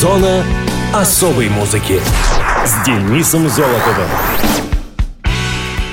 Зона особой музыки с Денисом Золотовым.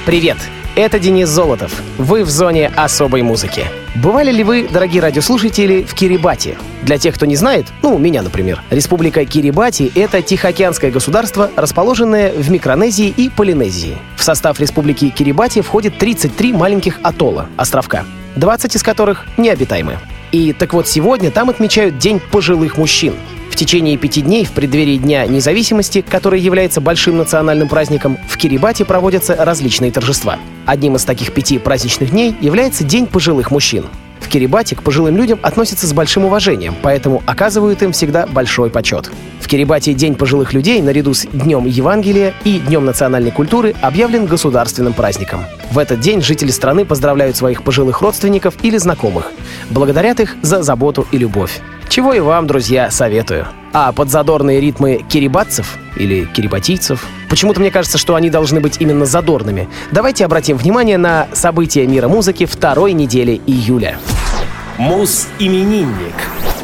Привет! Это Денис Золотов. Вы в зоне особой музыки. Бывали ли вы, дорогие радиослушатели, в Кирибати? Для тех, кто не знает, ну, меня, например, Республика Кирибати — это тихоокеанское государство, расположенное в Микронезии и Полинезии. В состав Республики Кирибати входит 33 маленьких атолла, островка, 20 из которых необитаемы. И так вот сегодня там отмечают День пожилых мужчин. В течение пяти дней в преддверии Дня независимости, который является большим национальным праздником, в Кирибати проводятся различные торжества. Одним из таких пяти праздничных дней является День пожилых мужчин. В Кирибати к пожилым людям относятся с большим уважением, поэтому оказывают им всегда большой почет. В День пожилых людей наряду с Днем Евангелия и Днем национальной культуры объявлен государственным праздником. В этот день жители страны поздравляют своих пожилых родственников или знакомых, благодарят их за заботу и любовь. Чего и вам, друзья, советую. А под задорные ритмы кирибатцев или кирибатийцев, почему-то мне кажется, что они должны быть именно задорными. Давайте обратим внимание на события мира музыки второй недели июля. Мус-именинник.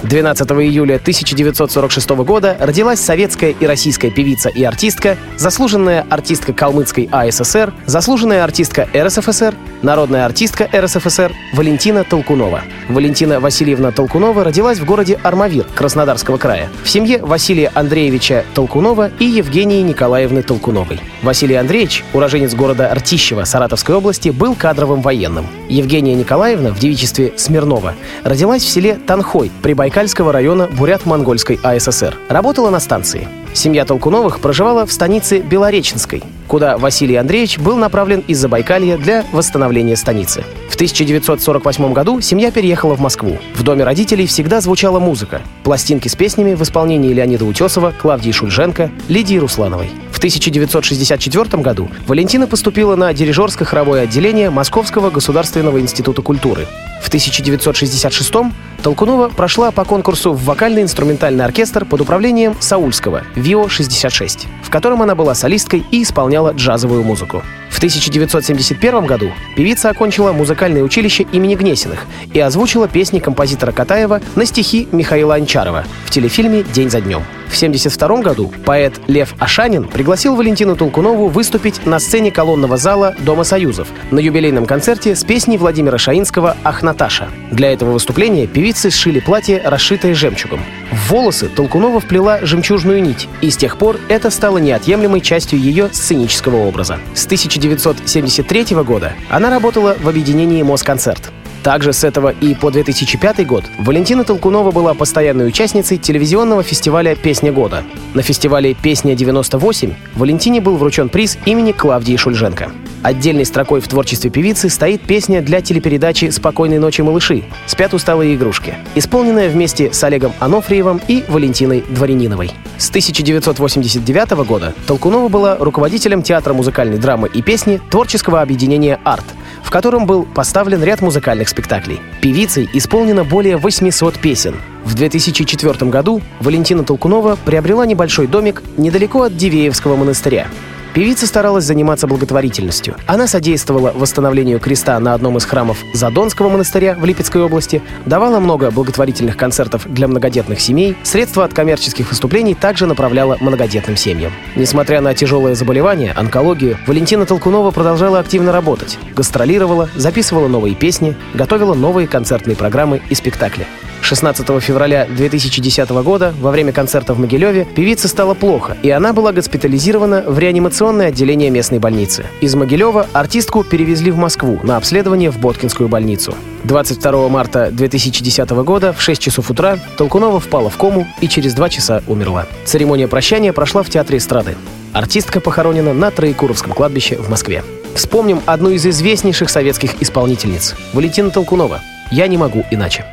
12 июля 1946 года родилась советская и российская певица и артистка, заслуженная артистка Калмыцкой АССР, заслуженная артистка РСФСР, народная артистка РСФСР Валентина Толкунова. Валентина Васильевна Толкунова родилась в городе Армавир Краснодарского края в семье Василия Андреевича Толкунова и Евгении Николаевны Толкуновой. Василий Андреевич, уроженец города Ртищево Саратовской области, был кадровым военным. Евгения Николаевна в девичестве Смирнова родилась в селе Танхой Прибайкальского района Бурят-Монгольской АССР. Работала на станции. Семья Толкуновых проживала в станице Белореченской, куда Василий Андреевич был направлен из Забайкалья для восстановления станицы. В 1948 году семья переехала в Москву. В доме родителей всегда звучала музыка. Пластинки с песнями в исполнении Леонида Утесова, Клавдии Шульженко, Лидии Руслановой. В 1964 году Валентина поступила на дирижерско-хоровое отделение Московского государственного института культуры. В 1966 Толкунова прошла по конкурсу в вокально-инструментальный оркестр под управлением Саульского ВИО-66, в котором она была солисткой и исполняла джазовую музыку. В 1971 году певица окончила музыкальное училище имени Гнесиных и озвучила песни композитора Катаева на стихи Михаила Анчарова в телефильме «День за днем». В 1972 году поэт Лев Ашанин пригласил Валентину Толкунову выступить на сцене колонного зала Дома Союзов на юбилейном концерте с песней Владимира Шаинского «Ах, Наташа». Для этого выступления певицы сшили платье, расшитое жемчугом. В волосы Толкунова вплела жемчужную нить, и с тех пор это стало неотъемлемой частью ее сценического образа. С 1973 года она работала в объединении «Москонцерт». Также с этого и по 2005 год Валентина Толкунова была постоянной участницей телевизионного фестиваля «Песня года». На фестивале «Песня-98» Валентине был вручен приз имени Клавдии Шульженко. Отдельной строкой в творчестве певицы стоит песня для телепередачи «Спокойной ночи, малыши» «Спят усталые игрушки», исполненная вместе с Олегом Анофриевым и Валентиной Дворяниновой. С 1989 года Толкунова была руководителем театра музыкальной драмы и песни творческого объединения «Арт», в котором был поставлен ряд музыкальных спектаклей. Певицей исполнено более 800 песен. В 2004 году Валентина Толкунова приобрела небольшой домик недалеко от Дивеевского монастыря. Певица старалась заниматься благотворительностью. Она содействовала восстановлению креста на одном из храмов Задонского монастыря в Липецкой области, давала много благотворительных концертов для многодетных семей, средства от коммерческих выступлений также направляла многодетным семьям. Несмотря на тяжелое заболевание, онкологию, Валентина Толкунова продолжала активно работать, гастролировала, записывала новые песни, готовила новые концертные программы и спектакли. 16 февраля 2010 года во время концерта в Могилеве певице стало плохо, и она была госпитализирована в реанимационное отделение местной больницы. Из Могилева артистку перевезли в Москву на обследование в Боткинскую больницу. 22 марта 2010 года в 6 часов утра Толкунова впала в кому и через 2 часа умерла. Церемония прощания прошла в Театре эстрады. Артистка похоронена на Троекуровском кладбище в Москве. Вспомним одну из известнейших советских исполнительниц – Валентина Толкунова. «Я не могу иначе».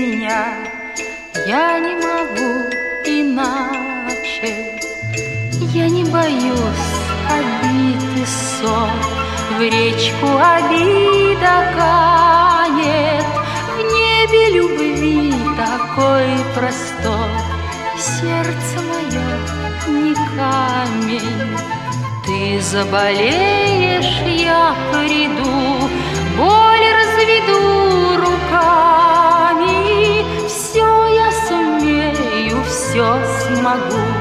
Меня, Я не могу иначе. Я не боюсь обид и ссор, В речку обида канет, В небе простор, сердце мое не камень. Ты заболеешь, я приду, боль разведу руками. Все смогу,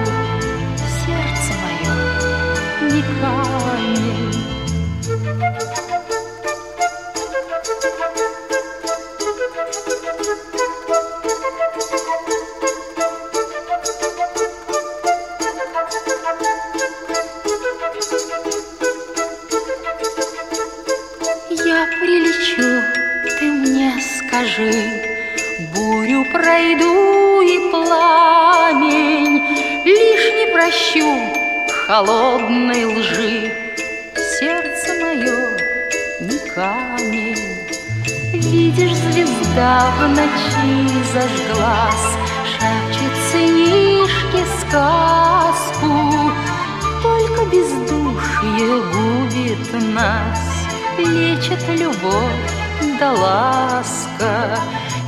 бездушье губит нас, Лечит любовь да ласка.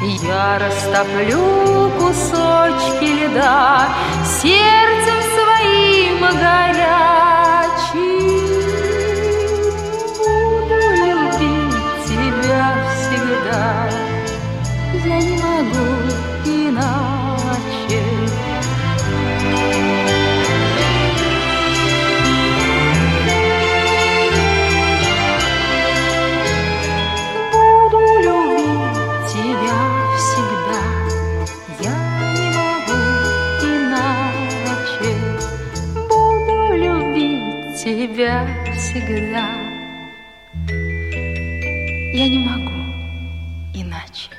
Я растоплю кусочки льда Сердцем своим горячим. Тебя всегда, я не могу иначе.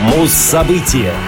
Муз-события.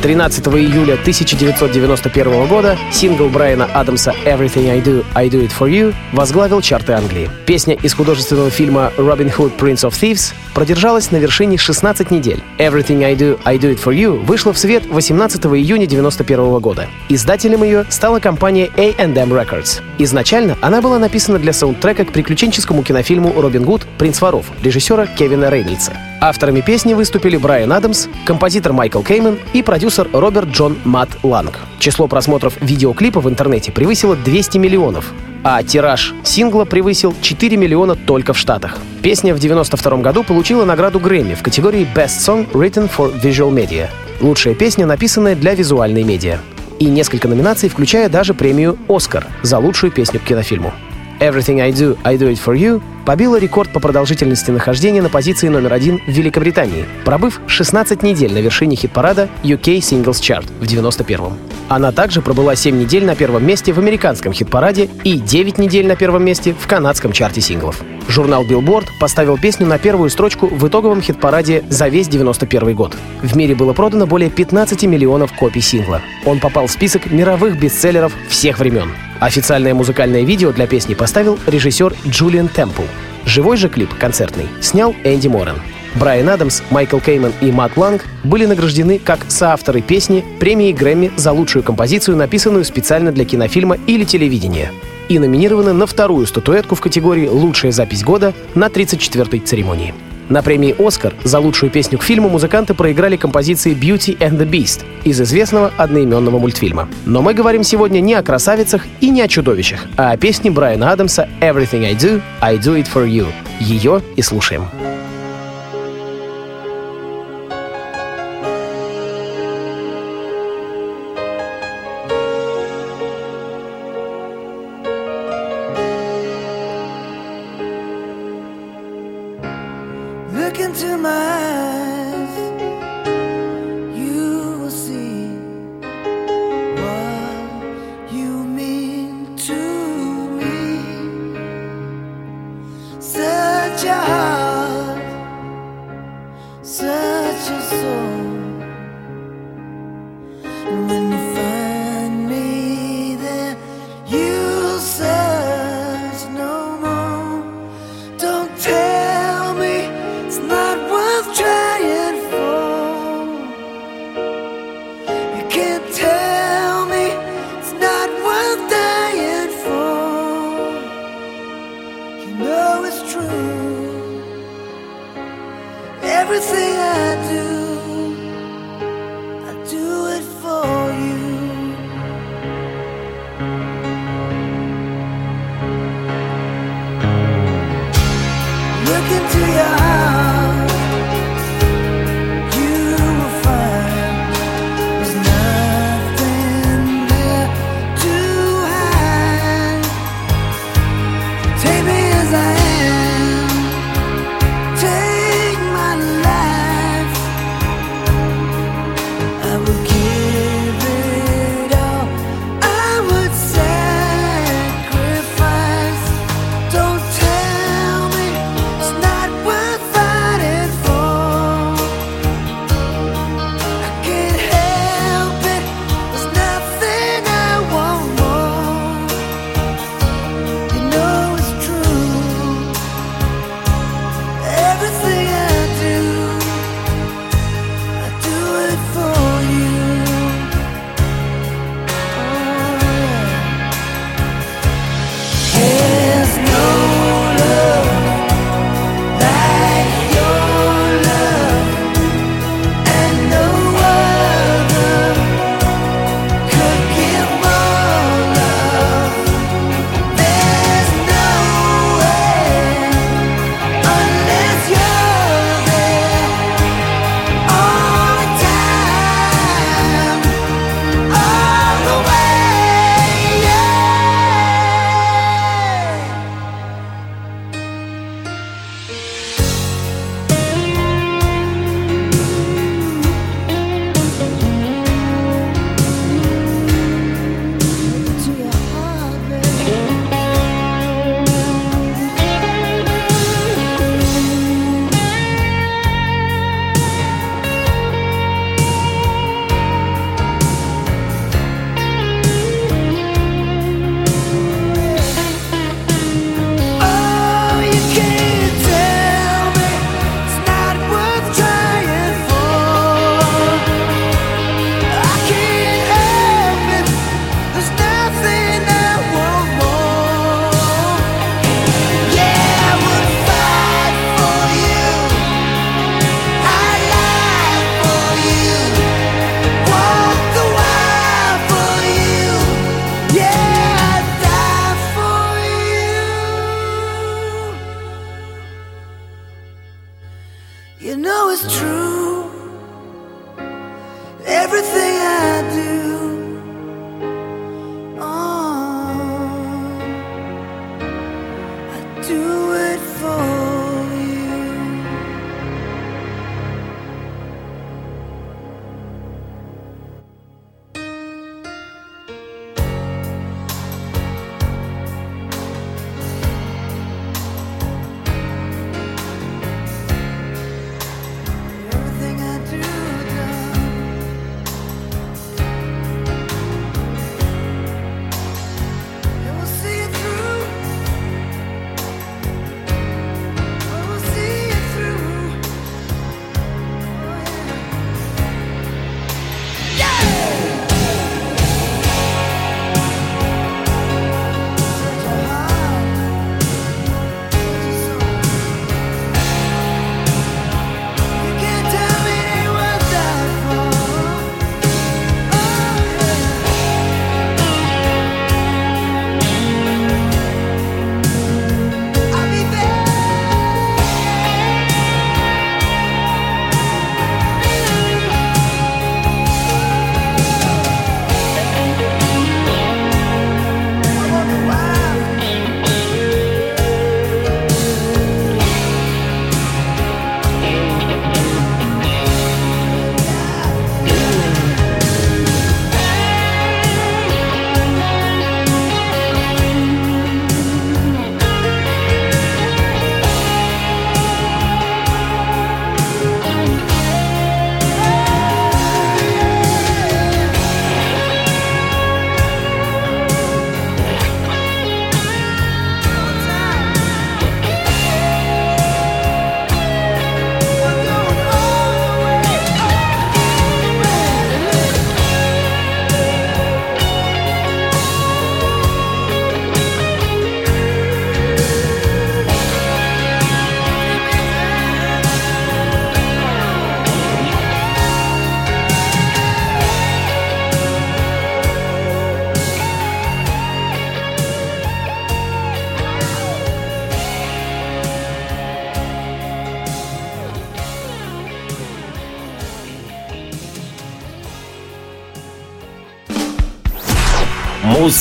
13 июля 1991 года сингл Брайана Адамса «Everything I Do, I Do It For You» возглавил чарты Англии. Песня из художественного фильма «Робин Худ Prince of Thieves» продержалась на вершине 16 недель. «Everything I Do, I Do It For You» вышла в свет 18 июня 1991 года. Издателем ее стала компания A&M Records. Изначально она была написана для саундтрека к приключенческому кинофильму «Робин Гуд. Принц воров» режиссера Кевина Рейнольдса. Авторами песни выступили Брайан Адамс, композитор Майкл Кеймен и продюсер Роберт Джон Матт Ланг. Число просмотров видеоклипа в интернете превысило 200 миллионов, а тираж сингла превысил 4 миллиона только в Штатах. Песня в 1992 году получила награду Грэмми в категории Best Song Written for Visual Media. Лучшая песня, написанная для визуальной медиа. И несколько номинаций, включая даже премию «Оскар» за лучшую песню к кинофильму. Everything I Do, I Do It For You побила рекорд по продолжительности нахождения на позиции номер один в Великобритании, пробыв 16 недель на вершине хит-парада UK Singles Chart в 91-м. Она также пробыла 7 недель на первом месте в американском хит-параде и 9 недель на первом месте в канадском чарте синглов. Журнал Billboard поставил песню на первую строчку в итоговом хит-параде за весь 91 год. В мире было продано более 15 миллионов копий сингла. Он попал в список мировых бестселлеров всех времен. Официальное музыкальное видео для песни поставил режиссер Джулиан Темпл. Живой же клип, концертный, снял Энди Моррен. Брайан Адамс, Майкл Кейман и Мат Ланг были награждены как соавторы песни премии Грэмми за лучшую композицию, написанную специально для кинофильма или телевидения, и номинированы на вторую статуэтку в категории «Лучшая запись года» на 34-й церемонии. На премии «Оскар» за лучшую песню к фильму музыканты проиграли композиции «Beauty and the Beast» из известного одноименного мультфильма. Но мы говорим сегодня не о красавицах и не о чудовищах, а о песне Брайана Адамса «Everything I Do, I Do It For You». Ее и слушаем. Look eyes, it's true. Everything I do, was true.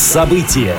Муз-события.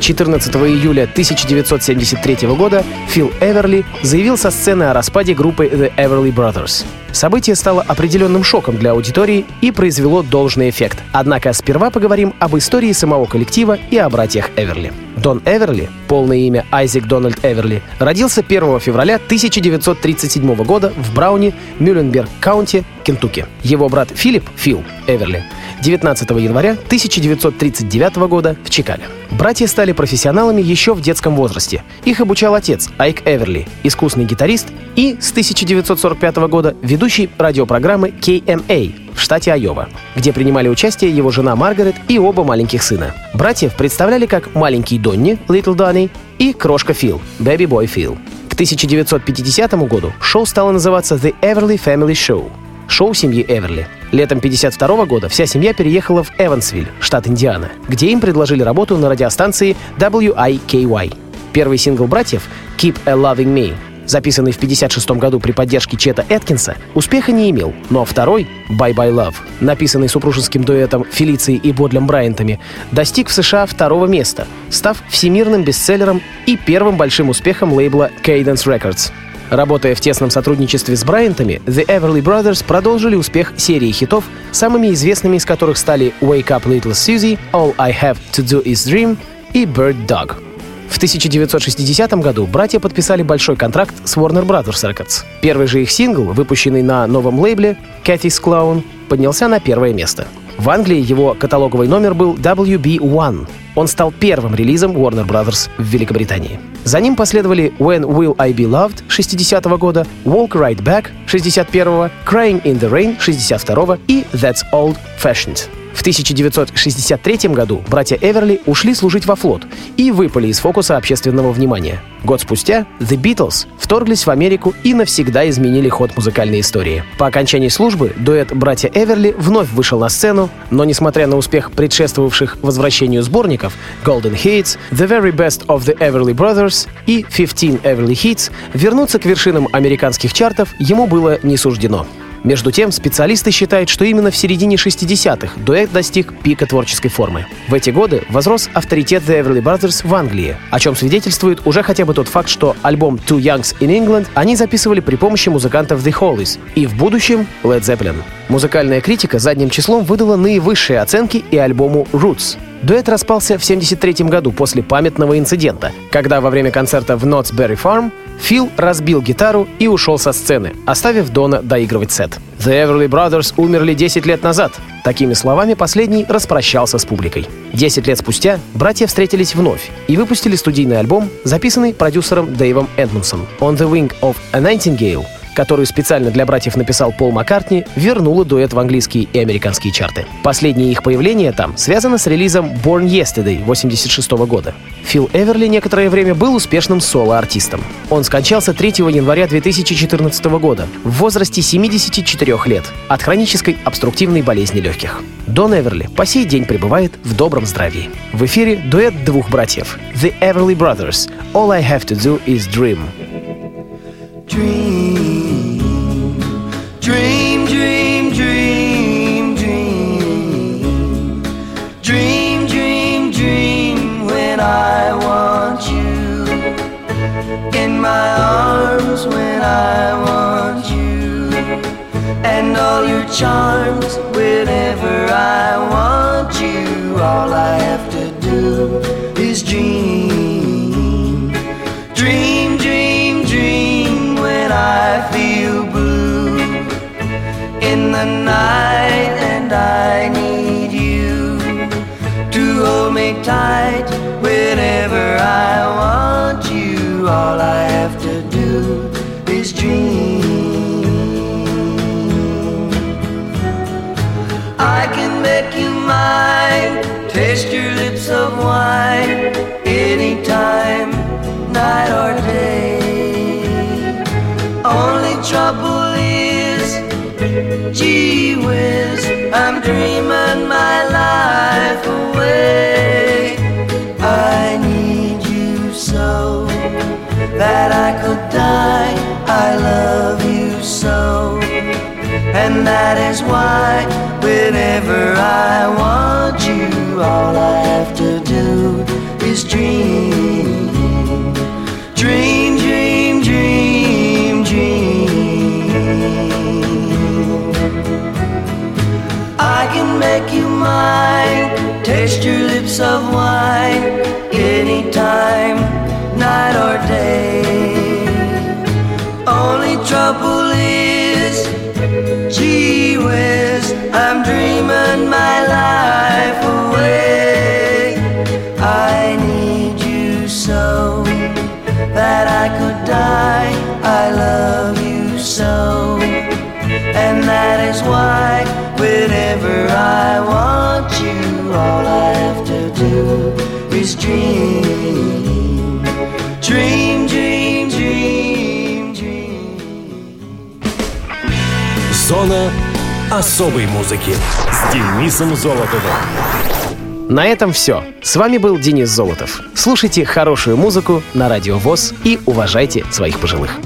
14 июля 1973 года Фил Эверли заявил со сцены о распаде группы The Everly Brothers. Событие стало определенным шоком для аудитории и произвело должный эффект. Однако сперва поговорим об истории самого коллектива и о братьях Эверли. Дон Эверли, полное имя Айзек Дональд Эверли, родился 1 февраля 1937 года в Брауне, Мюлленберг Каунти, Кентукки. Его брат Филипп, Фил Эверли, 19 января 1939 года в Чикаго. Братья стали профессионалами еще в детском возрасте. Их обучал отец Айк Эверли, искусный гитарист и с 1945 года ведущий радиопрограммы KMA в штате Айова, где принимали участие его жена Маргарет и оба маленьких сына. Братьев представляли как маленький Донни, Little Donny, и крошка Фил, Baby Boy Phil. К 1950 году шоу стало называться The Everly Family Show — шоу семьи Эверли. Летом 52 года вся семья переехала в Эвансвиль, штат Индиана, где им предложили работу на радиостанции WIKY. Первый сингл братьев «Keep a Loving Me» записанный в 56 году при поддержке Чета Эткинса, успеха не имел, но второй «Bye Bye Love», написанный супружеским дуэтом Фелиции и Бодлем Брайантами, достиг в США второго места, став всемирным бестселлером и первым большим успехом лейбла Cadence Records. Работая в тесном сотрудничестве с Брайантами, The Everly Brothers продолжили успех серии хитов, самыми известными из которых стали «Wake Up Little Susie», «All I Have to Do Is Dream» и «Bird Dog». В 1960 году братья подписали большой контракт с Warner Brothers Records. Первый же их сингл, выпущенный на новом лейбле Cathy's Clown, поднялся на первое место. В Англии его каталоговый номер был WB1. Он стал первым релизом Warner Brothers в Великобритании. За ним последовали When Will I Be Loved 60 года, Walk Right Back 61 Crying in the Rain 62 и That's Old Fashioned. В 1963 году братья Эверли ушли служить во флот и выпали из фокуса общественного внимания. Год спустя The Beatles вторглись в Америку и навсегда изменили ход музыкальной истории. По окончании службы дуэт «Братья Эверли» вновь вышел на сцену, но несмотря на успех предшествовавших возвращению сборников Golden Hits, The Very Best of the Everly Brothers и 15 Everly Hits, вернуться к вершинам американских чартов ему было не суждено. Между тем, специалисты считают, что именно в середине 60-х дуэт достиг пика творческой формы. В эти годы возрос авторитет The Everly Brothers в Англии, о чем свидетельствует уже хотя бы тот факт, что альбом Two Youngs in England они записывали при помощи музыкантов The Hollies и в будущем Led Zeppelin. Музыкальная критика задним числом выдала наивысшие оценки и альбому Roots. Дуэт распался в 1973 году после памятного инцидента, когда во время концерта в Berry Farm Фил разбил гитару и ушел со сцены, оставив Дона доигрывать сет. The Everly Brothers умерли 10 лет назад. Такими словами последний распрощался с публикой. 10 лет спустя братья встретились вновь и выпустили студийный альбом, записанный продюсером Дэйвом Эдмонсом «On the Wing of a Nightingale», которую специально для братьев написал Пол Маккартни, вернула дуэт в английские и американские чарты. Последнее их появление там связано с релизом Born Yesterday 86 года. Фил Эверли некоторое время был успешным соло-артистом. Он скончался 3 января 2014 года в возрасте 74 лет от хронической обструктивной болезни легких. Дон Эверли по сей день пребывает в добром здравии. В эфире дуэт двух братьев The Everly Brothers All I Have to Do Is Dream. Dream, night that I could die. I love you so, and that is why whenever I want you, all I have to do is dream, dream, dream, dream, dream. I can make you mine, taste your lips of wine And that is why, whenever I want you, all I have to do is dream. Dream, dream, dream, dream. Зона особой музыки с Денисом Золотовым. На этом все. С вами был Денис Золотов. Слушайте хорошую музыку на Радио ВОЗ и уважайте своих пожилых.